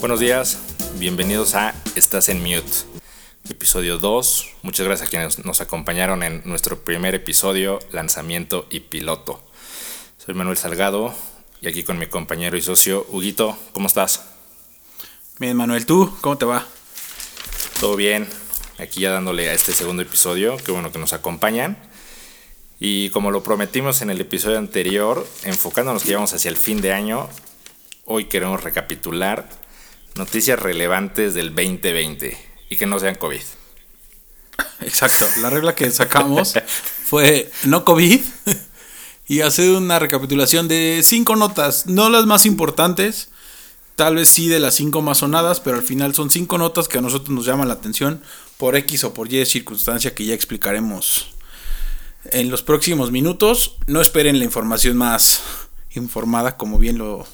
Buenos días, bienvenidos a Estás en Mute, episodio 2. Muchas gracias a quienes nos acompañaron en nuestro primer episodio, lanzamiento y piloto. Soy Manuel Salgado y aquí con mi compañero y socio Huguito. ¿Cómo estás? Bien, Manuel, ¿tú? ¿Cómo te va? Todo bien, aquí ya dándole a este segundo episodio, qué bueno que nos acompañan. Y como lo prometimos en el episodio anterior, enfocándonos que llevamos hacia el fin de año, hoy queremos recapitular noticias relevantes del 2020 y que no sean COVID. Exacto, la regla que sacamos fue no COVID y hacer una recapitulación de cinco notas, no las más importantes, tal vez sí de las cinco más sonadas, pero al final son cinco notas que a nosotros nos llaman la atención por X o por Y circunstancia que ya explicaremos en los próximos minutos. No esperen la información más informada, como bien lo,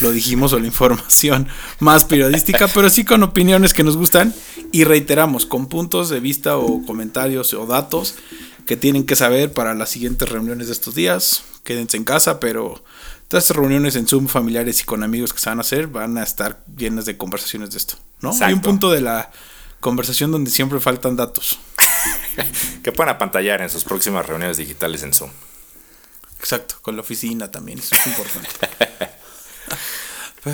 lo dijimos, o la información más periodística, pero sí con opiniones que nos gustan y reiteramos, con puntos de vista o comentarios o datos que tienen que saber para las siguientes reuniones de estos días. Quédense en casa, pero todas estas reuniones en Zoom familiares y con amigos que se van a hacer van a estar llenas de conversaciones de esto, ¿no? Hay un punto de la conversación donde siempre faltan datos. que puedan apantallar en sus próximas reuniones digitales en Zoom. Exacto, con la oficina también, eso es importante.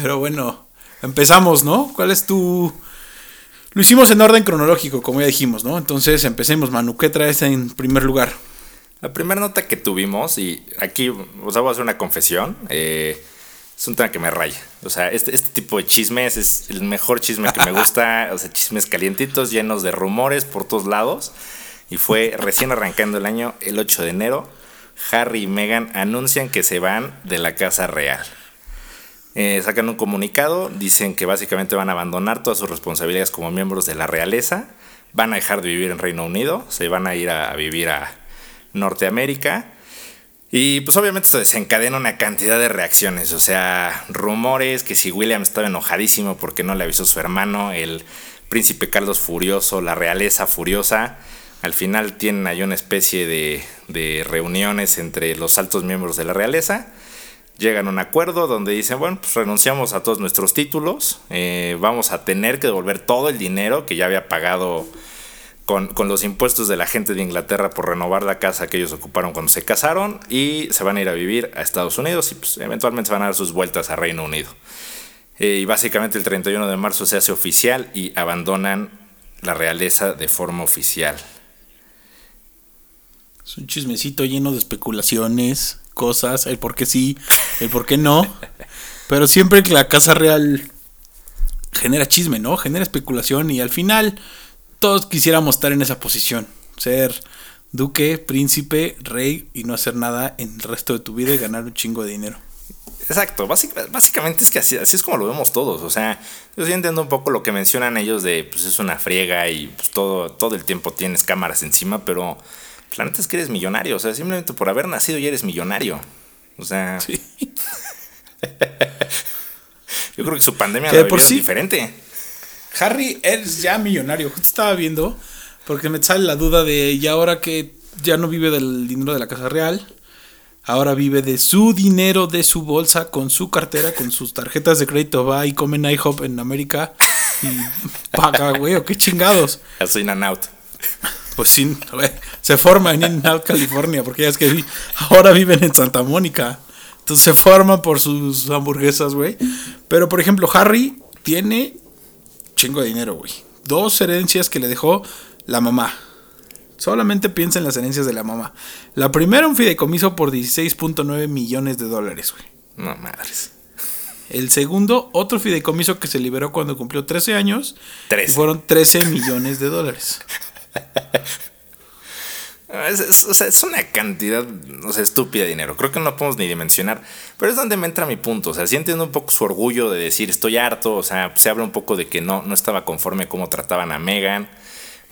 Pero bueno, empezamos, ¿no? ¿Cuál es tu... Lo hicimos en orden cronológico, como ya dijimos, ¿no? Entonces empecemos, Manu, ¿qué traes en primer lugar? La primera nota que tuvimos, y aquí os voy a hacer una confesión, eh, es un tema que me raya. O sea, este, este tipo de chismes es el mejor chisme que me gusta. o sea, chismes calientitos, llenos de rumores por todos lados. Y fue recién arrancando el año, el 8 de enero, Harry y Meghan anuncian que se van de la Casa Real. Eh, sacan un comunicado, dicen que básicamente van a abandonar todas sus responsabilidades como miembros de la realeza, van a dejar de vivir en Reino Unido, se van a ir a, vivir a Norteamérica. Y pues obviamente se desencadena una cantidad de reacciones, o sea, rumores que si William estaba enojadísimo porque no le avisó su hermano, el príncipe Carlos furioso, la realeza furiosa, al final tienen ahí una especie de, reuniones entre los altos miembros de la realeza. Llegan a un acuerdo donde dicen, bueno, pues renunciamos a todos nuestros títulos, eh, vamos a tener que devolver todo el dinero que ya había pagado con, los impuestos de la gente de Inglaterra por renovar la casa que ellos ocuparon cuando se casaron y se van a ir a vivir a Estados Unidos y pues, eventualmente se van a dar sus vueltas a Reino Unido. Eh, y básicamente el 31 de marzo se hace oficial y abandonan la realeza de forma oficial. Es un chismecito lleno de especulaciones, cosas, el por qué sí, el por qué no. Pero siempre que la Casa Real genera chisme, ¿no? Genera especulación y al final todos quisiéramos estar en esa posición. Ser duque, príncipe, rey y no hacer nada en el resto de tu vida y ganar un chingo de dinero. Exacto, básicamente es que así, es como lo vemos todos. O sea, yo sí entiendo un poco lo que mencionan ellos de pues es una friega y pues, todo, todo el tiempo tienes cámaras encima, pero la neta es que eres millonario. O sea, simplemente por haber nacido ya eres millonario. O sea. Sí. yo creo que su pandemia la por sí, diferente. Harry es ya millonario. Justo estaba viendo, porque me sale la duda de, y ahora que ya no vive del dinero de la Casa Real, ahora vive de su dinero, de su bolsa, con su cartera, con sus tarjetas de crédito, va y come en IHOP en América y paga, güey, o qué chingados. Así in and out. Pues sí, se forma en In Out, California, porque ya es que ahora viven en Santa Mónica. Entonces se forman por sus hamburguesas, güey. Pero por ejemplo, Harry tiene chingo de dinero, güey. Dos herencias que le dejó la mamá. Solamente piensa en las herencias de la mamá. La primera, un fideicomiso por 16.9 millones de dólares, güey. No madres. El segundo, otro fideicomiso que se liberó cuando cumplió 13 años. 13. fueron 13 millones de dólares. Es, una cantidad, o sea, estúpida de dinero. Creo que no podemos ni dimensionar. Pero es donde me entra mi punto. O sea, sí entiendo un poco su orgullo de decir estoy harto. O sea, se habla un poco de que no, no estaba conforme cómo trataban a Megan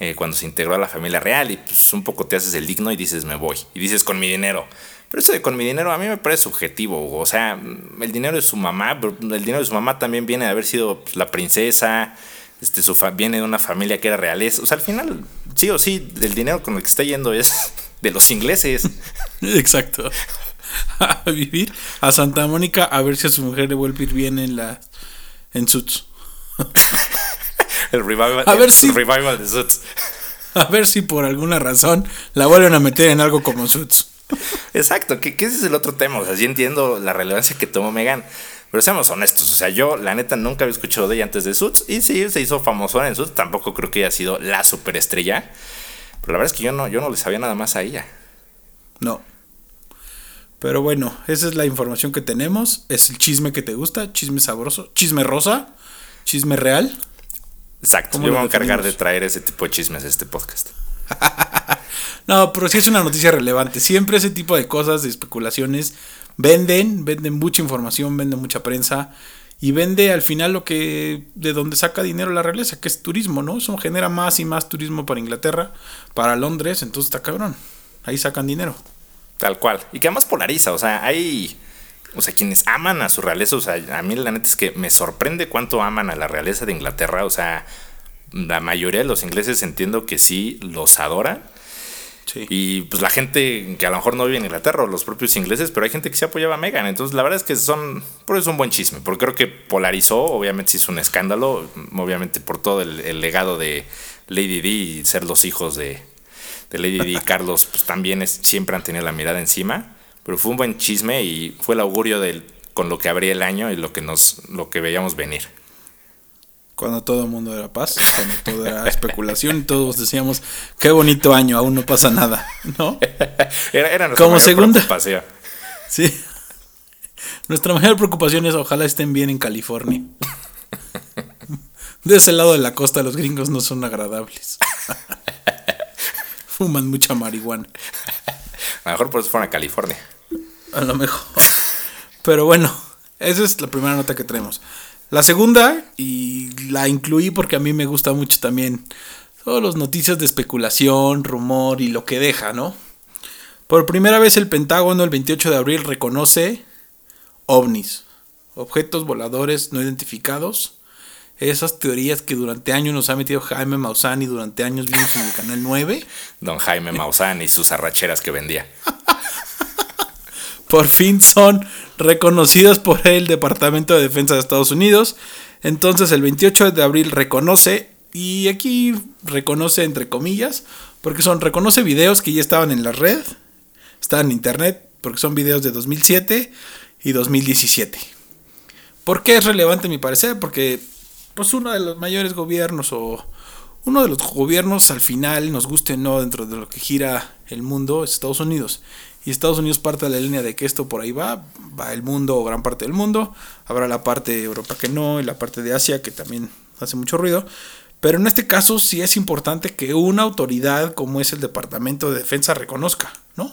eh, cuando se integró a la familia real. Y pues un poco te haces el digno y dices me voy. Y dices con mi dinero. Pero eso de con mi dinero a mí me parece subjetivo. O sea, el dinero de su mamá, el dinero de su mamá también viene de haber sido pues, la princesa. Este, su viene de una familia que era realeza. O sea, al final sí o sí, el dinero con el que está yendo es de los ingleses. Exacto. A vivir a Santa Mónica a ver si a su mujer le vuelve a ir bien en la en Suits. el revival, A ver el si- revival de Suits. A ver si por alguna razón la vuelven a meter en algo como Suits. Exacto, que, que ese es el otro tema. O sea, sí entiendo la relevancia que tomó Megan. Pero seamos honestos, o sea, yo la neta nunca había escuchado de ella antes de Suits. Y sí, se hizo famosona en Suits. Tampoco creo que haya sido la superestrella. Pero la verdad es que yo no, yo no le sabía nada más a ella. No. Pero bueno, esa es la información que tenemos. Es el chisme que te gusta, chisme sabroso, chisme rosa, chisme real. Exacto, ¿Cómo yo me voy a encargar de traer ese tipo de chismes a este podcast. No, pero sí es una noticia relevante. Siempre ese tipo de cosas, de especulaciones, venden, venden mucha información, venden mucha prensa y vende al final lo que de donde saca dinero la realeza, que es turismo, ¿no? Eso genera más y más turismo para Inglaterra, para Londres, entonces está cabrón. Ahí sacan dinero. Tal cual. Y que además polariza, o sea, hay. O sea, quienes aman a su realeza, o sea, a mí la neta es que me sorprende cuánto aman a la realeza de Inglaterra, o sea, la mayoría de los ingleses entiendo que sí los adoran. Sí. Y pues la gente que a lo mejor no vive en Inglaterra, o los propios ingleses, pero hay gente que sí apoyaba a Megan. Entonces la verdad es que son, por eso es un buen chisme, porque creo que polarizó, obviamente hizo un escándalo, obviamente por todo el, el legado de Lady Di y ser los hijos de, de Lady Di y Carlos, pues también es, siempre han tenido la mirada encima, pero fue un buen chisme y fue el augurio del, con lo que abría el año y lo que, nos, lo que veíamos venir. Cuando todo el mundo era paz, cuando todo era especulación y todos decíamos, qué bonito año, aún no pasa nada, ¿no? Era, era nuestra Como mayor segunda. preocupación. Sí. Nuestra mayor preocupación es ojalá estén bien en California. De ese lado de la costa los gringos no son agradables. Fuman mucha marihuana. A lo mejor por eso fueron a California. A lo mejor. Pero bueno, esa es la primera nota que tenemos. La segunda, y la incluí porque a mí me gusta mucho también todas las noticias de especulación, rumor y lo que deja, ¿no? Por primera vez el Pentágono el 28 de abril reconoce ovnis, objetos voladores no identificados. Esas teorías que durante años nos ha metido Jaime Maussan y durante años vimos en el canal 9. Don Jaime Maussan y sus arracheras que vendía. por fin son reconocidas por el Departamento de Defensa de Estados Unidos. Entonces el 28 de abril reconoce, y aquí reconoce entre comillas, porque son, reconoce videos que ya estaban en la red, estaban en internet, porque son videos de 2007 y 2017. ¿Por qué es relevante mi parecer? Porque pues uno de los mayores gobiernos o uno de los gobiernos al final, nos guste o no, dentro de lo que gira el mundo, es Estados Unidos. Y Estados Unidos parte de la línea de que esto por ahí va, va el mundo o gran parte del mundo. Habrá la parte de Europa que no y la parte de Asia que también hace mucho ruido. Pero en este caso sí es importante que una autoridad como es el Departamento de Defensa reconozca, ¿no?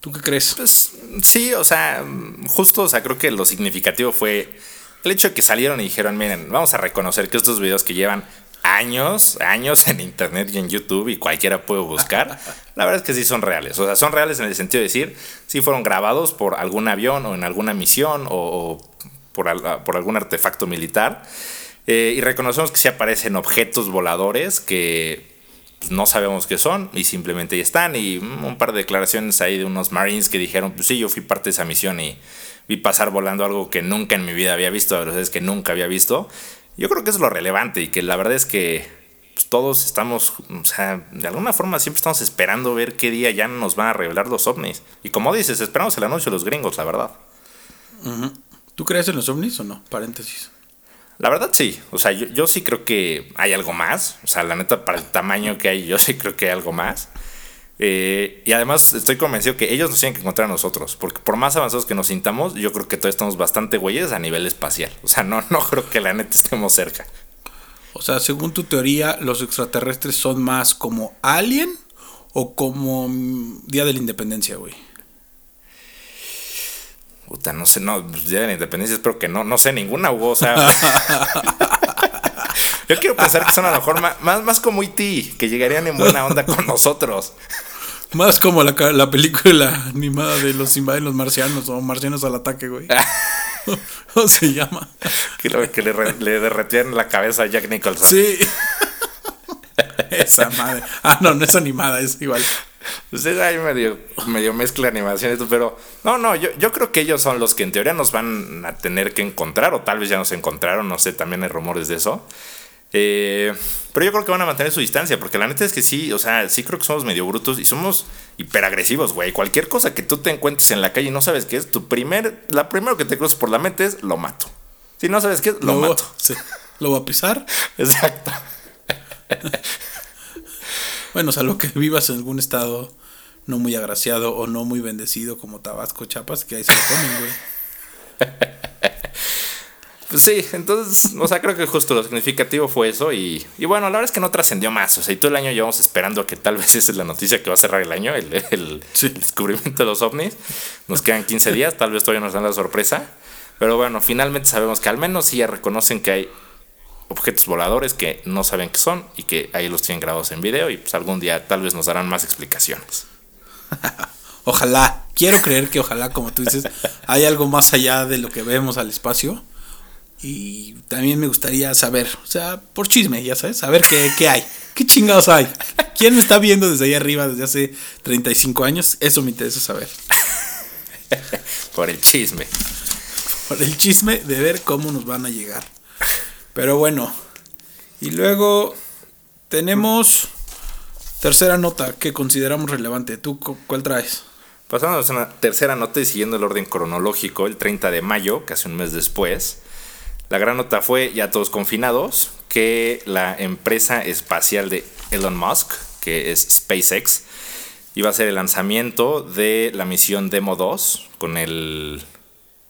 ¿Tú qué crees? Pues sí, o sea, justo, o sea, creo que lo significativo fue el hecho de que salieron y dijeron, miren, vamos a reconocer que estos videos que llevan años, años en internet y en YouTube y cualquiera puede buscar, la verdad es que sí son reales. O sea, son reales en el sentido de decir, sí fueron grabados por algún avión o en alguna misión o, por, por algún artefacto militar. Eh, y reconocemos que sí aparecen objetos voladores que pues, no sabemos qué son y simplemente ahí están. Y un par de declaraciones ahí de unos Marines que dijeron, pues sí, yo fui parte de esa misión y vi pasar volando algo que nunca en mi vida había visto, de verdad que nunca había visto. Yo creo que es lo relevante y que la verdad es que pues, todos estamos, o sea, de alguna forma siempre estamos esperando ver qué día ya nos van a revelar los ovnis. Y como dices, esperamos el anuncio de los gringos, la verdad. ¿Tú crees en los ovnis o no? Paréntesis. La verdad sí, o sea, yo, yo sí creo que hay algo más, o sea, la neta, para el tamaño que hay, yo sí creo que hay algo más. Eh, y además estoy convencido que ellos nos tienen que encontrar a nosotros, porque por más avanzados que nos sintamos, yo creo que todavía estamos bastante güeyes a nivel espacial. O sea, no, no creo que la neta estemos cerca. O sea, según tu teoría, ¿los extraterrestres son más como Alien o como mm, Día de la Independencia, güey? Puta, no sé, no, pues, Día de la Independencia espero que no, no sé ninguna, Hugo, o sea... Yo quiero pensar que son a lo mejor ma- más, más como E.T., que llegarían en buena onda con nosotros. Más como la, ca- la película animada de los invaden los marcianos o marcianos al ataque, güey. ¿Cómo se llama? Que, lo- que le, re- le derretían la cabeza a Jack Nicholson. Sí. Esa madre. Ah, no, no es animada, es igual. Ustedes ahí medio, medio mezcla animaciones, pero no, no, yo, yo creo que ellos son los que en teoría nos van a tener que encontrar, o tal vez ya nos encontraron, no sé, también hay rumores de eso. Eh, pero yo creo que van a mantener su distancia, porque la neta es que sí, o sea, sí creo que somos medio brutos y somos hiperagresivos, güey. Cualquier cosa que tú te encuentres en la calle y no sabes qué es, tu primer, la primero que te cruzas por la mente es lo mato. Si no sabes qué es, lo, mato. ¿Lo voy a pisar? Exacto. bueno, salvo que vivas en algún estado no muy agraciado o no muy bendecido como Tabasco, Chiapas, que ahí se lo comen, güey. Pues sí, entonces, o sea, creo que justo lo significativo fue eso y, y bueno, la verdad es que no trascendió más, o sea, y todo el año llevamos esperando que tal vez esa es la noticia que va a cerrar el año, el, el, descubrimiento de los ovnis. Nos quedan 15 días, tal vez todavía nos dan la sorpresa, pero bueno, finalmente sabemos que al menos sí ya reconocen que hay objetos voladores que no saben qué son y que ahí los tienen grabados en video y pues algún día tal vez nos darán más explicaciones. ojalá, quiero creer que ojalá, como tú dices, hay algo más allá de lo que vemos al espacio y también me gustaría saber, o sea, por chisme, ya sabes, saber qué, qué hay. ¿Qué chingados hay? ¿Quién me está viendo desde ahí arriba desde hace 35 años? Eso me interesa saber. por el chisme. Por el chisme de ver cómo nos van a llegar. Pero bueno. Y luego tenemos tercera nota que consideramos relevante. ¿Tú cuál traes? Pasando a una tercera nota y siguiendo el orden cronológico, el 30 de mayo, casi un mes después, la gran nota fue, ya todos confinados, que la empresa espacial de Elon Musk, que es SpaceX, iba a hacer el lanzamiento de la misión Demo 2 con el...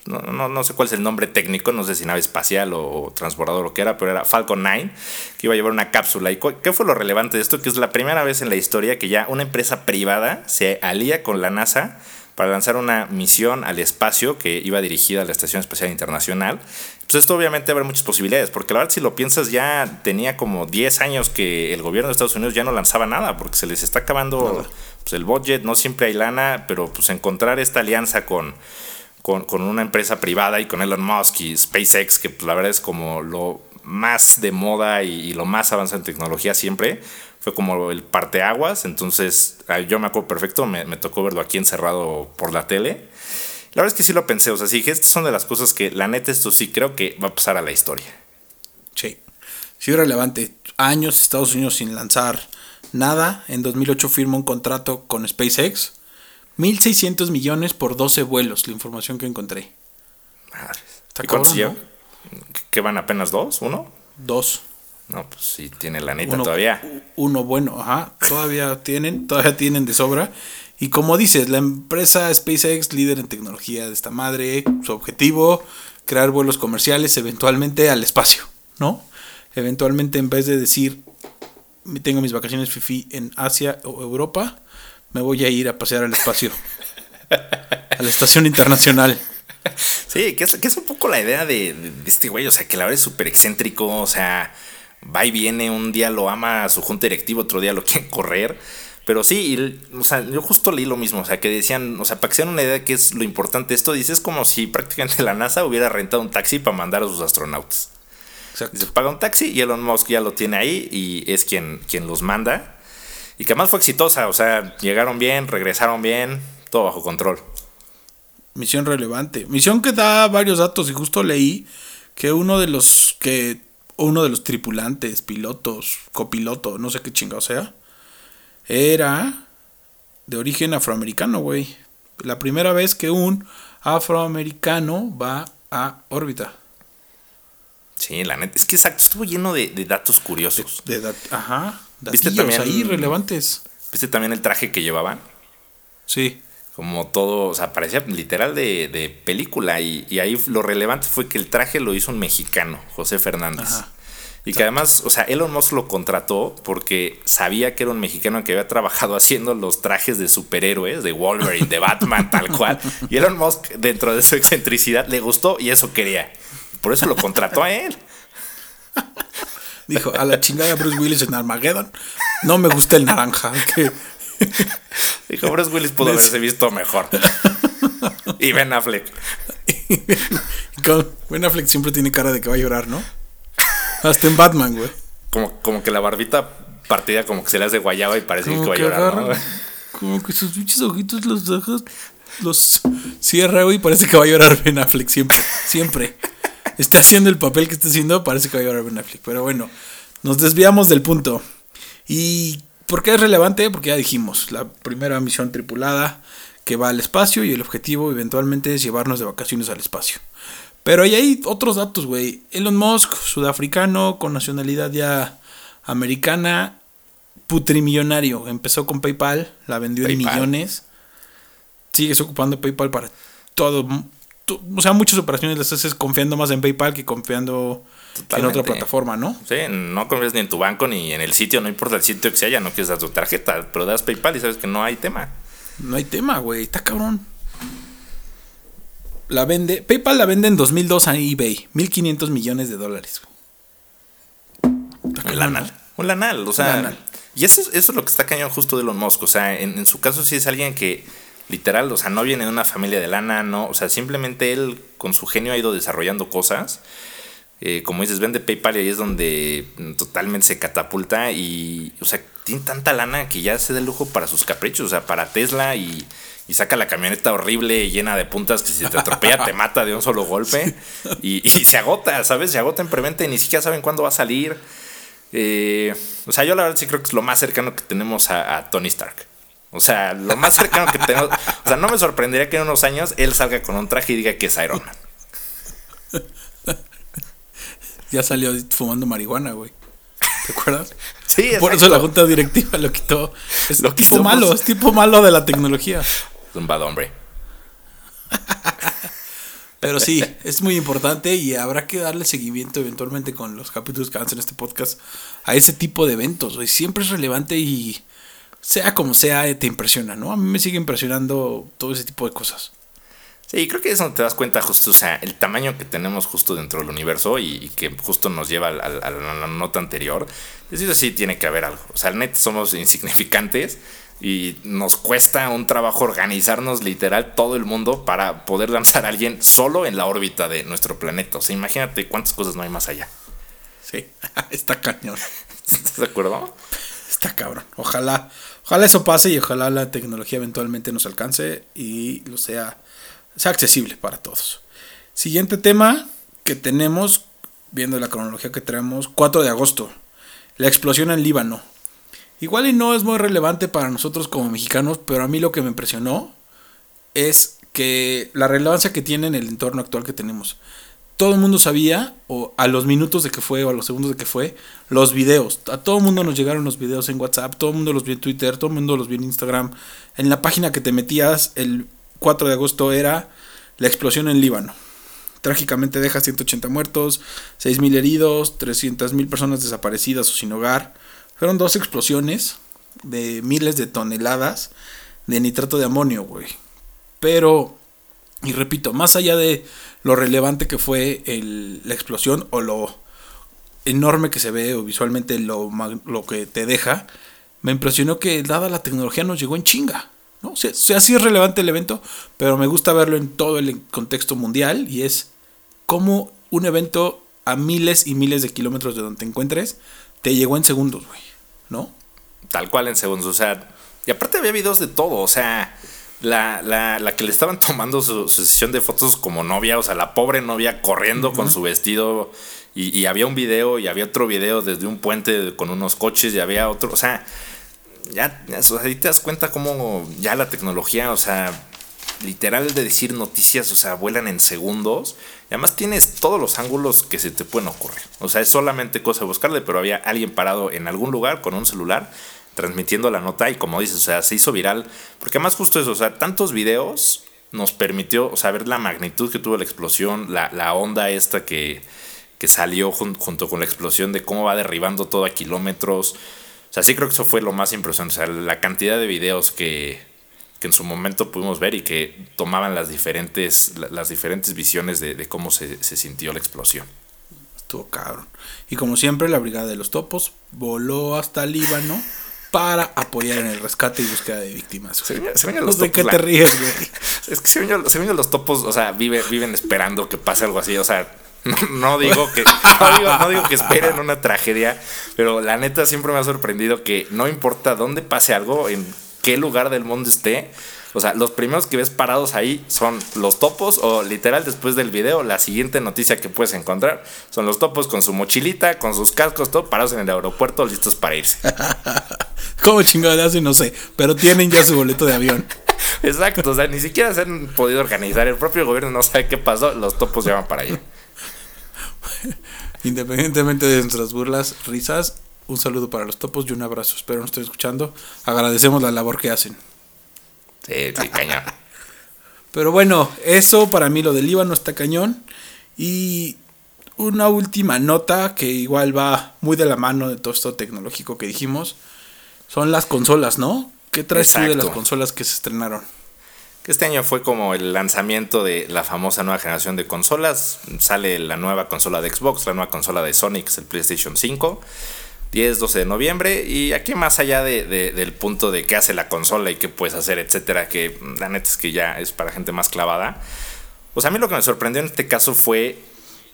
No, no, sé cuál es el nombre técnico, no sé si nave espacial o, transbordador o qué era, pero era Falcon 9, que iba a llevar una cápsula. ¿Y qué fue lo relevante de esto? Que es la primera vez en la historia que ya una empresa privada se alía con la NASA para lanzar una misión al espacio que iba dirigida a la Estación Espacial Internacional pues esto obviamente abre muchas posibilidades, porque la verdad si lo piensas ya tenía como 10 años que el gobierno de Estados Unidos ya no lanzaba nada, porque se les está acabando pues, el budget, no siempre hay lana, pero pues encontrar esta alianza con, con, una empresa privada y con Elon Musk y SpaceX, que pues, la verdad es como lo más de moda y, lo más avanzado en tecnología siempre, fue como el parteaguas, entonces yo me acuerdo perfecto, me, me tocó verlo aquí encerrado por la tele. La verdad es que sí lo pensé, o sea, sí dije, estas son de las cosas que la neta esto sí creo que va a pasar a la historia. Sí, sí relevante. Años Estados Unidos sin lanzar nada. En 2008 firma un contrato con SpaceX. 1.600 millones por 12 vuelos, la información que encontré. Madre. ¿Y cuántos llevan? ¿Que van apenas dos? ¿Uno? Dos. No, pues sí, tiene la neta todavía. Uno bueno, ajá. Todavía tienen, todavía tienen de sobra. Y como dices, la empresa SpaceX, líder en tecnología de esta madre, su objetivo, crear vuelos comerciales eventualmente al espacio, ¿no? Eventualmente en vez de decir, tengo mis vacaciones FIFI en Asia o Europa, me voy a ir a pasear al espacio. a la estación internacional. Sí, que es, un poco la idea de, este güey, o sea, que la verdad es súper excéntrico, o sea, va y viene, un día lo ama a su junta directiva, otro día lo quiere correr. Pero sí, o sea, yo justo leí lo mismo, o sea, que decían, o sea, para que se una idea de qué es lo importante esto, dice, es como si prácticamente la NASA hubiera rentado un taxi para mandar a sus astronautas. Exacto. Dice, paga un taxi y Elon Musk ya lo tiene ahí y es quien, quien los manda. Y que además fue exitosa, o sea, llegaron bien, regresaron bien, todo bajo control. Misión relevante. Misión que da varios datos y justo leí que uno de los que uno de los tripulantes, pilotos, copiloto, no sé qué chingado sea, era de origen afroamericano, güey. La primera vez que un afroamericano va a órbita. Sí, la neta. Es que exacto, estuvo lleno de, datos curiosos. De, ajá. ¿Viste también, ahí relevantes. ¿Viste también el traje que llevaban? Sí. Como todo, o sea, parecía literal de, película. Y, y, ahí lo relevante fue que el traje lo hizo un mexicano, José Fernández. Ajá. Y que además, o sea, Elon Musk lo contrató porque sabía que era un mexicano que había trabajado haciendo los trajes de superhéroes, de Wolverine, de Batman, tal cual. Y Elon Musk, dentro de su excentricidad, le gustó y eso quería. Por eso lo contrató a él. Dijo, a la chingada Bruce Willis en Armageddon. No me gusta el naranja. Dijo, Bruce Willis pudo haberse visto mejor. Y Ben Affleck. Ben Affleck siempre tiene cara de que va a llorar, ¿no? Hasta en Batman, güey. Como, como que la barbita partida como que se le hace guayaba y parece que va a llorar, Como que sus pinches ojitos los ojos los cierra, güey. Parece que va a llorar Ben Affleck siempre. Siempre. Está haciendo el papel que está haciendo, parece que va a llorar Ben Affleck. Pero bueno, nos desviamos del punto. ¿Y por qué es relevante? Porque ya dijimos, la primera misión tripulada que va al espacio y el objetivo eventualmente es llevarnos de vacaciones al espacio. Pero ahí hay otros datos, güey. Elon Musk, sudafricano, con nacionalidad ya americana, putrimillonario. Empezó con PayPal, la vendió en millones. Sigues ocupando PayPal para todo. O sea, muchas operaciones las haces confiando más en PayPal que confiando en otra plataforma, ¿no? Sí, no confías ni en tu banco ni en el sitio, no importa el sitio que sea, ya no quieres dar tu tarjeta, pero das PayPal y sabes que no hay tema. No hay tema, güey, está cabrón la vende, PayPal la vende en 2002 a eBay, 1500 millones de dólares. Un lanal. Un lanal, o sea. Y eso es, eso es lo que está cañón justo de Elon Musk. O sea, en, su caso sí es alguien que literal, o sea, no viene de una familia de lana, no. O sea, simplemente él con su genio ha ido desarrollando cosas. Eh, como dices, vende PayPal y ahí es donde totalmente se catapulta y, o sea, tiene tanta lana que ya se da el lujo para sus caprichos, o sea, para Tesla y, y saca la camioneta horrible llena de puntas que si te atropella te mata de un solo golpe y, se agota, ¿sabes? Se agota en preventa y ni siquiera saben cuándo va a salir. Eh, o sea, yo la verdad sí creo que es lo más cercano que tenemos a, Tony Stark. O sea, lo más cercano que tenemos. O sea, no me sorprendería que en unos años él salga con un traje y diga que es Iron Man. Ya salió fumando marihuana, güey. ¿Te acuerdas? Sí, Por eso la junta directiva lo quitó. Es lo tipo malo, es tipo malo de la tecnología un bad hombre. Pero sí, es muy importante y habrá que darle seguimiento eventualmente con los capítulos que avanzan en este podcast a ese tipo de eventos. Siempre es relevante y sea como sea, te impresiona, ¿no? A mí me sigue impresionando todo ese tipo de cosas. Sí, creo que eso te das cuenta justo, o sea, el tamaño que tenemos justo dentro del universo y, que justo nos lleva a, la nota anterior. Es decir, sí tiene que haber algo. O sea, net somos insignificantes y nos cuesta un trabajo organizarnos literal todo el mundo para poder lanzar a alguien solo en la órbita de nuestro planeta. O sea, imagínate cuántas cosas no hay más allá. Sí, está cañón. ¿Estás de acuerdo? Está cabrón. Ojalá, ojalá eso pase y ojalá la tecnología eventualmente nos alcance y lo sea, sea accesible para todos. Siguiente tema que tenemos, viendo la cronología que traemos, 4 de agosto. La explosión en Líbano. Igual y no es muy relevante para nosotros como mexicanos, pero a mí lo que me impresionó es que la relevancia que tiene en el entorno actual que tenemos. Todo el mundo sabía, o a los minutos de que fue, o a los segundos de que fue, los videos. A todo el mundo nos llegaron los videos en WhatsApp, todo el mundo los vio en Twitter, todo el mundo los vio en Instagram. En la página que te metías el 4 de agosto era la explosión en Líbano. Trágicamente deja 180 muertos, 6.000 heridos, 300.000 personas desaparecidas o sin hogar. Fueron dos explosiones de miles de toneladas de nitrato de amonio, güey. Pero, y repito, más allá de lo relevante que fue la explosión o lo enorme que se ve o visualmente lo, lo que te deja, me impresionó que dada la tecnología nos llegó en chinga. ¿No? O sea, sí es relevante el evento, pero me gusta verlo en todo el contexto mundial y es como un evento a miles y miles de kilómetros de donde te encuentres te llegó en segundos, güey. ¿no? Tal cual en segundos, o sea, y aparte había videos de todo, o sea, la, la, la que le estaban tomando su, sesión de fotos como novia, o sea, la pobre novia corriendo con su vestido, y, había un video, y había otro video desde un puente con unos coches, y había otro, o sea, ya, ya o sea, te das cuenta cómo ya la tecnología, o sea, literal de decir noticias, o sea, vuelan en segundos. Y además tienes todos los ángulos que se te pueden ocurrir. O sea, es solamente cosa de buscarle, pero había alguien parado en algún lugar con un celular transmitiendo la nota y como dices, o sea, se hizo viral. Porque además justo eso, o sea, tantos videos nos permitió, o sea, ver la magnitud que tuvo la explosión, la, la onda esta que, que salió junto con la explosión de cómo va derribando todo a kilómetros. O sea, sí creo que eso fue lo más impresionante. O sea, la cantidad de videos que, que en su momento pudimos ver y que tomaban las diferentes, las diferentes visiones de, cómo se, sintió la explosión. Estuvo cabrón. Y como siempre, la Brigada de los Topos voló hasta Líbano para apoyar en el rescate y búsqueda de víctimas. Se los ¿De qué te ríes, güey? Es que se los topos, o sea, vive, viven esperando que pase algo así, o sea, no, digo que no digo, que esperen una tragedia, pero la neta siempre me ha sorprendido que no importa dónde pase algo, en qué lugar del mundo esté, o sea, los primeros que ves parados ahí son los topos o literal después del video, la siguiente noticia que puedes encontrar son los topos con su mochilita, con sus cascos, todo parados en el aeropuerto listos para irse. ¿Cómo chingados No sé, pero tienen ya su boleto de avión. Exacto, o sea, ni siquiera se han podido organizar, el propio gobierno no sabe qué pasó, los topos ya van para allá. Independientemente de nuestras burlas, risas, un saludo para los topos y un abrazo. Espero nos estén escuchando. Agradecemos la labor que hacen. Sí, sí, cañón. Pero bueno, eso para mí lo del Líbano está cañón. Y una última nota que igual va muy de la mano de todo esto tecnológico que dijimos. Son las consolas, ¿no? ¿Qué traes tú de las consolas que se estrenaron? Este año fue como el lanzamiento de la famosa nueva generación de consolas. Sale la nueva consola de Xbox, la nueva consola de Sonic, el PlayStation 5. 10, 12 de noviembre. Y aquí más allá de, del punto de qué hace la consola y qué puedes hacer, etcétera, que la neta es que ya es para gente más clavada. Pues a mí lo que me sorprendió en este caso fue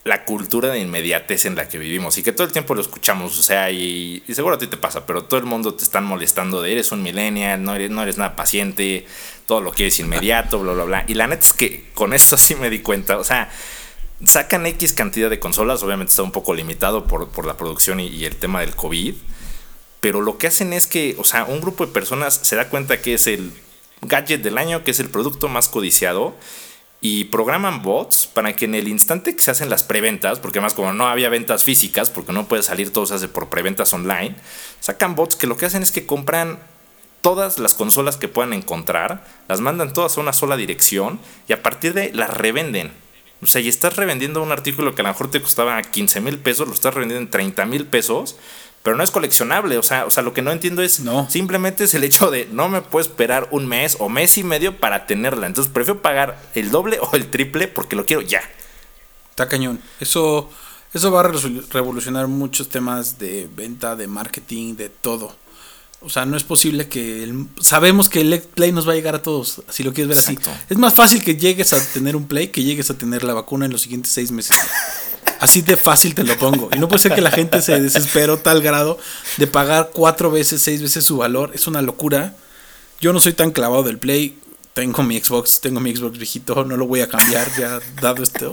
la cultura de inmediatez en la que vivimos y que todo el tiempo lo escuchamos, o sea, y, seguro a ti te pasa, pero todo el mundo te están molestando de eres un millennial, no eres, no eres nada paciente, todo lo quieres inmediato, bla, bla, bla. Y la neta es que con esto sí me di cuenta, o sea, sacan X cantidad de consolas, obviamente está un poco limitado por, la producción y, el tema del COVID, pero lo que hacen es que, o sea, un grupo de personas se da cuenta que es el gadget del año, que es el producto más codiciado, y programan bots para que en el instante que se hacen las preventas, porque además como no había ventas físicas, porque no puede salir todo se hace por preventas online, sacan bots que lo que hacen es que compran todas las consolas que puedan encontrar, las mandan todas a una sola dirección y a partir de las revenden. O sea, y estás revendiendo un artículo que a lo mejor te costaba 15 mil pesos, lo estás revendiendo en 30 mil pesos, pero no es coleccionable. O sea, o sea, lo que no entiendo es no. simplemente es el hecho de no me puedo esperar un mes o mes y medio para tenerla. Entonces prefiero pagar el doble o el triple porque lo quiero ya. Está cañón. Eso, eso va a revolucionar muchos temas de venta, de marketing, de todo. O sea, no es posible que... sabemos que el Play nos va a llegar a todos, si lo quieres ver así. Es más fácil que llegues a tener un Play que llegues a tener la vacuna en los siguientes seis meses. Así de fácil te lo pongo. Y no puede ser que la gente se desesperó tal grado de pagar cuatro veces, seis veces su valor. Es una locura. Yo no soy tan clavado del Play. Tengo mi Xbox, tengo mi Xbox viejito, no lo voy a cambiar ya dado esto.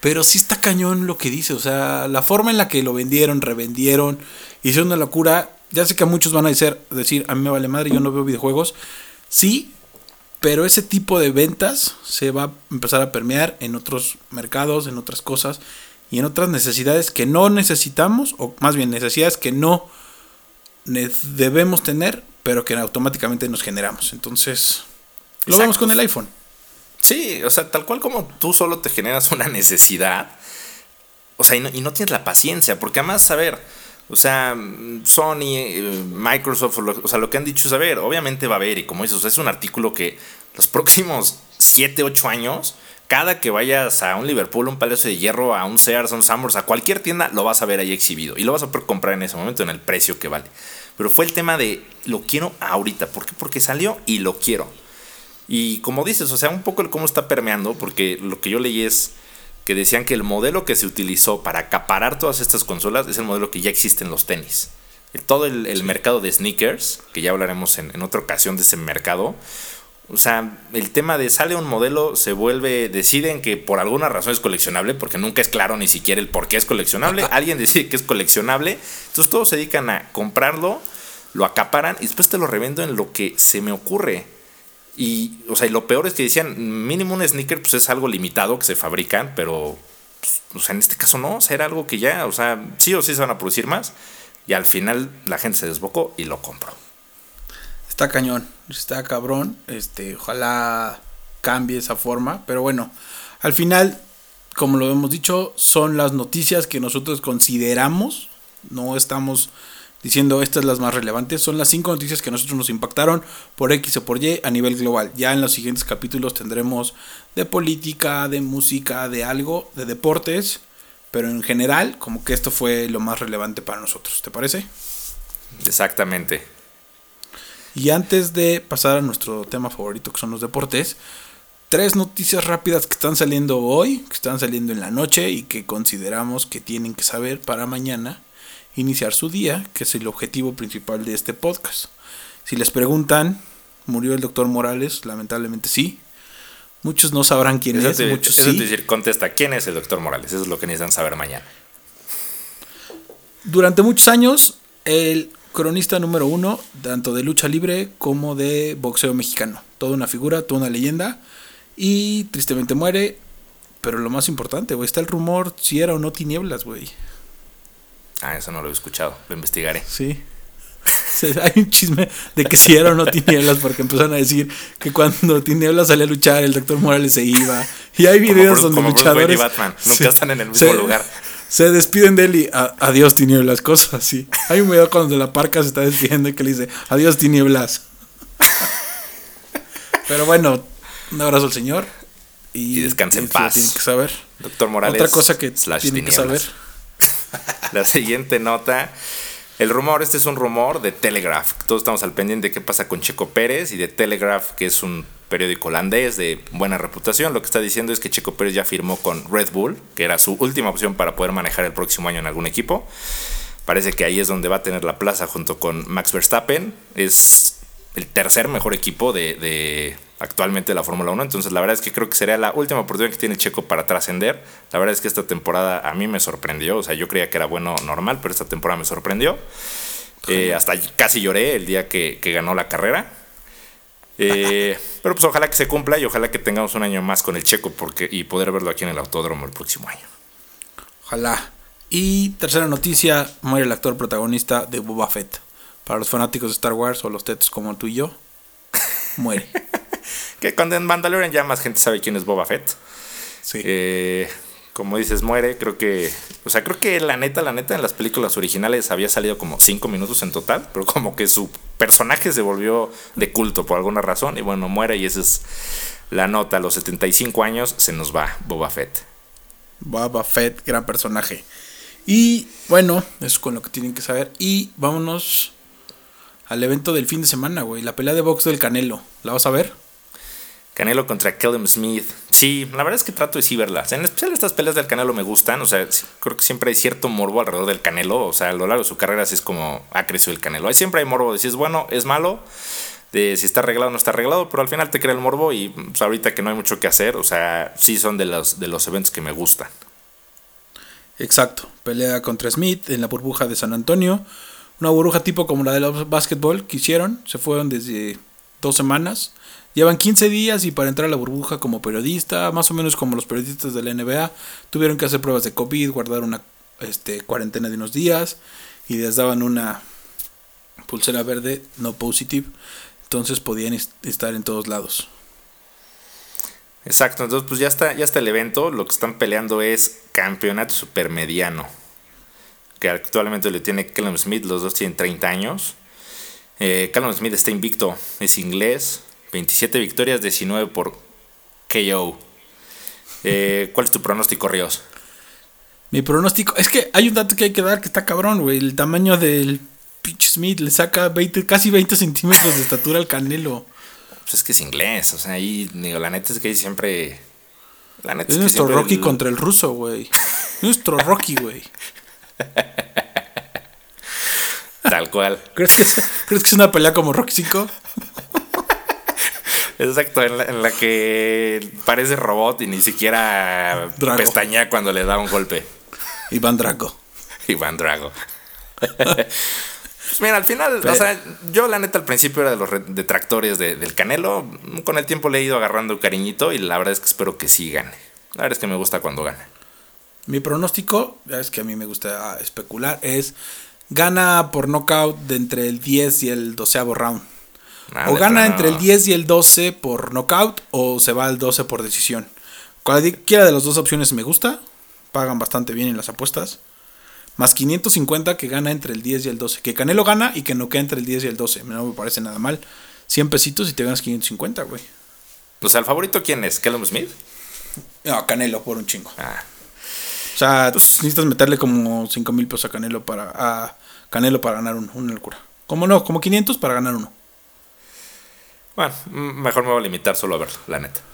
Pero sí está cañón lo que dice. O sea, la forma en la que lo vendieron, revendieron, hicieron una locura ya sé que muchos van a decir, decir, a mí me vale madre, yo no veo videojuegos. Sí, pero ese tipo de ventas se va a empezar a permear en otros mercados, en otras cosas y en otras necesidades que no necesitamos, o más bien necesidades que no debemos tener, pero que automáticamente nos generamos. Entonces, lo vemos con el iPhone. Sí, o sea, tal cual como tú solo te generas una necesidad, o sea, y no, y no tienes la paciencia, porque además, a ver, o sea, Sony, eh, Microsoft, o sea, lo que han dicho es, a ver, obviamente va a haber, y como dices, es un artículo que los próximos 7, 8 años, cada que vayas a un Liverpool, un Palacio de Hierro, a un Sears, a un Summers, a cualquier tienda, lo vas a ver ahí exhibido. Y lo vas a poder comprar en ese momento en el precio que vale. Pero fue el tema de, lo quiero ahorita. ¿Por qué? Porque salió y lo quiero. Y como dices, o sea, un poco el cómo está permeando, porque lo que yo leí es que decían que el modelo que se utilizó para acaparar todas estas consolas es el modelo que ya existe en los tenis. Todo el, mercado de sneakers, que ya hablaremos en, otra ocasión de ese mercado, o sea, el tema de sale un modelo, se vuelve, deciden que por alguna razón es coleccionable, porque nunca es claro ni siquiera el por qué es coleccionable. Alguien decide que es coleccionable, entonces todos se dedican a comprarlo, lo acaparan y después te lo revendo en lo que se me ocurre. Y, o sea, lo peor es que decían, mínimo un sneaker pues es algo limitado que se fabrican, pero, pues, o sea, en este caso no, o sea, era algo que ya, o sea, sí o sí se van a producir más. Y al final la gente se desbocó y lo compró. Está cañón, está cabrón, este, ojalá cambie esa forma, pero bueno, al final, como lo hemos dicho, son las noticias que nosotros consideramos, no estamos diciendo estas las más relevantes. Son las cinco noticias que nosotros nos impactaron por X o por Y a nivel global. Ya en los siguientes capítulos tendremos de política, de música, de algo, de deportes. Pero en general, como que esto fue lo más relevante para nosotros. ¿Te parece? Exactamente. Y antes de pasar a nuestro tema favorito, que son los deportes, tres noticias rápidas que están saliendo hoy, que están saliendo en la noche y que consideramos que tienen que saber para mañana iniciar su día, que es el objetivo principal de este podcast. Si les preguntan Murió el doctor Morales, lamentablemente sí. Muchos no sabrán quién Eso es, te- muchos eso sí. te decir, contesta, ¿quién es el doctor Morales? Eso es lo que necesitan saber mañana. Durante muchos años, el cronista número uno, tanto de lucha libre como de boxeo mexicano. Toda una figura, toda una leyenda. Y tristemente muere. Pero lo más importante, güey, está el rumor si era o no tinieblas, güey. Ah, eso no lo he escuchado, lo investigaré. Sí. Hay un chisme de que si era o no Tinieblas, porque empezaron a decir que cuando Tinieblas salía a luchar, el doctor Morales se iba. Y hay videos Bruce- donde luchadores. Batman, están en el mismo se- lugar. Se despiden de él y "A- adiós Tinieblas, cosas así. Hay un video cuando la parca se está despidiendo y que le dice adiós Tinieblas. Pero bueno, un abrazo al señor. Y, Y descanse en paz. tienen que saber. Doctor Morales. Otra cosa que tienen que saber. La siguiente nota. El rumor, este es un rumor de Telegraph. Todos estamos al pendiente de qué pasa con Checo Pérez y de Telegraph, que es un periódico holandés de buena reputación. Lo que está diciendo es que Checo Pérez ya firmó con Red Bull, que era su última opción para poder manejar el próximo año en algún equipo. Parece que ahí es donde va a tener la plaza junto con Max Verstappen. Es el tercer mejor equipo de, de actualmente de la Fórmula 1. Entonces, la verdad es que creo que sería la última oportunidad que tiene Checo para trascender. La verdad es que esta temporada a mí me sorprendió. O sea, yo creía que era bueno normal, pero esta temporada me sorprendió. Eh, hasta casi lloré el día que, que ganó la carrera. Eh, pero pues ojalá que se cumpla y ojalá que tengamos un año más con el Checo porque, y poder verlo aquí en el autódromo el próximo año. Ojalá. Y tercera noticia, muere el actor protagonista de Boba Fett. Para los fanáticos de Star Wars o los tetos como tú y yo, muere. Que cuando en Mandalorian ya más gente sabe quién es Boba Fett. Sí. Eh, como dices, muere. Creo que. O sea, creo que la neta, la neta, en las películas originales había salido como 5 minutos en total. Pero como que su personaje se volvió de culto por alguna razón. Y bueno, muere. Y esa es la nota. A los 75 años se nos va Boba Fett. Boba Fett, gran personaje. Y bueno, eso es con lo que tienen que saber. Y vámonos al evento del fin de semana, güey. La pelea de box del Canelo. ¿La vas a ver? Canelo contra Callum Smith. Sí, la verdad es que trato de sí verlas. En especial estas peleas del Canelo me gustan. O sea, sí, creo que siempre hay cierto morbo alrededor del Canelo. O sea, a lo largo de su carrera así es como ha crecido el Canelo. Ahí siempre hay morbo de si es bueno, es malo. De si está arreglado o no está arreglado. Pero al final te crea el morbo. Y pues, ahorita que no hay mucho que hacer. O sea, sí son de los, de los eventos que me gustan. Exacto. Pelea contra Smith en la burbuja de San Antonio. Una burbuja tipo como la del básquetbol que hicieron. Se fueron desde dos semanas. Llevan 15 días y para entrar a la burbuja como periodista, más o menos como los periodistas de la NBA, tuvieron que hacer pruebas de COVID, guardar una este, cuarentena de unos días y les daban una pulsera verde no positive. Entonces podían est- estar en todos lados. Exacto, entonces pues ya está, ya está el evento. Lo que están peleando es campeonato supermediano. Que actualmente lo tiene Callum Smith, los dos tienen 30 años. Eh, Callum Smith está invicto, es inglés. 27 victorias, 19 por KO. Eh, ¿Cuál es tu pronóstico, Ríos? Mi pronóstico, es que hay un dato que hay que dar que está cabrón, güey. El tamaño del pinche Smith le saca 20, casi 20 centímetros de estatura al canelo. Pues es que es inglés, o sea, ahí, digo, la neta es que siempre. La neta Es que nuestro Rocky el- contra el ruso, güey. Nuestro Rocky, güey. Tal cual. ¿Crees que, es, ¿Crees que es una pelea como Rocky 5? Exacto, en la, en la que parece robot y ni siquiera Drago. pestañea cuando le da un golpe. Iván Drago. Iván Drago. Pues mira, al final, o sea, yo la neta al principio era de los re- detractores de- del Canelo. Con el tiempo le he ido agarrando cariñito y la verdad es que espero que sí gane. La verdad es que me gusta cuando gana. Mi pronóstico, ya es que a mí me gusta ah, especular, es gana por knockout de entre el 10 y el 12 round. Ah, o gana entre el 10 y el 12 por knockout o se va al 12 por decisión. Cualquiera de las dos opciones me gusta. Pagan bastante bien en las apuestas. Más 550 que gana entre el 10 y el 12. Que Canelo gana y que no queda entre el 10 y el 12. No me parece nada mal. 100 pesitos y te ganas 550, güey. O sea, ¿el favorito quién es? ¿Callum Smith? No, Canelo por un chingo. Ah, O sea, necesitas meterle como 5 mil pesos a Canelo para a Canelo para ganar uno. Una locura. Como no, como 500 para ganar uno. Bueno, mejor me voy a limitar solo a verlo, la neta.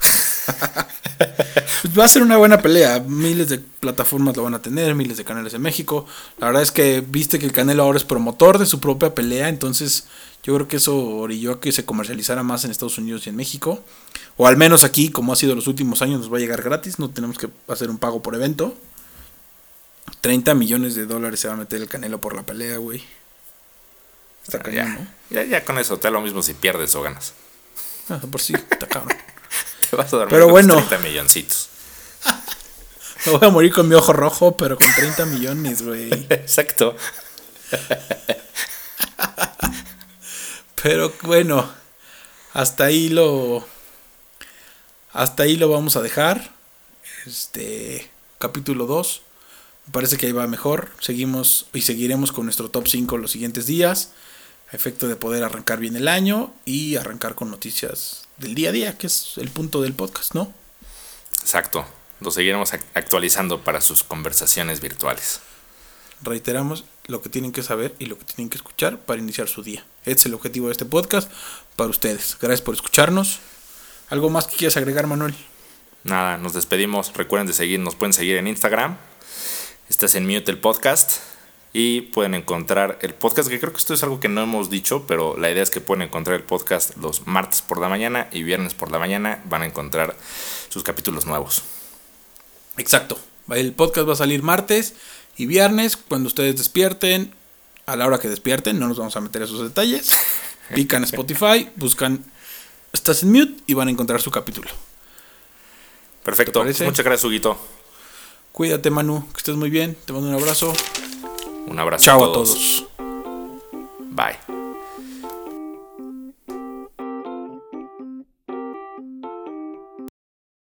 Va a ser una buena pelea. Miles de plataformas lo van a tener, miles de canales en México. La verdad es que viste que el Canelo ahora es promotor de su propia pelea, entonces yo creo que eso orilló a que se comercializara más en Estados Unidos y en México. O al menos aquí, como ha sido los últimos años, nos va a llegar gratis, no tenemos que hacer un pago por evento. 30 millones de dólares se va a meter el Canelo por la pelea, güey. Está ya, cañón, ¿no? ya, ya con eso te da lo mismo si pierdes o ganas. Ah, por sí, está cabrón. Te vas a dormir Pero con bueno. 30 milloncitos. Me voy a morir con mi ojo rojo, pero con 30 millones, güey. Exacto. Pero bueno, hasta ahí lo. Hasta ahí lo vamos a dejar. Este. Capítulo 2. Me parece que ahí va mejor. Seguimos y seguiremos con nuestro top 5 los siguientes días. A efecto de poder arrancar bien el año y arrancar con noticias del día a día, que es el punto del podcast, ¿no? Exacto. Lo seguiremos ac- actualizando para sus conversaciones virtuales. Reiteramos lo que tienen que saber y lo que tienen que escuchar para iniciar su día. Este es el objetivo de este podcast para ustedes. Gracias por escucharnos. ¿Algo más que quieras agregar, Manuel? Nada, nos despedimos. Recuerden de seguir, nos pueden seguir en Instagram. Estás en Mute el podcast. Y pueden encontrar el podcast, que creo que esto es algo que no hemos dicho, pero la idea es que pueden encontrar el podcast los martes por la mañana y viernes por la mañana. Van a encontrar sus capítulos nuevos. Exacto. El podcast va a salir martes y viernes cuando ustedes despierten, a la hora que despierten, no nos vamos a meter esos detalles. Pican Spotify, buscan Estás en mute y van a encontrar su capítulo. Perfecto. Muchas gracias, Huguito. Cuídate, Manu, que estés muy bien. Te mando un abrazo. Un abrazo Chao a a todos. todos. Bye.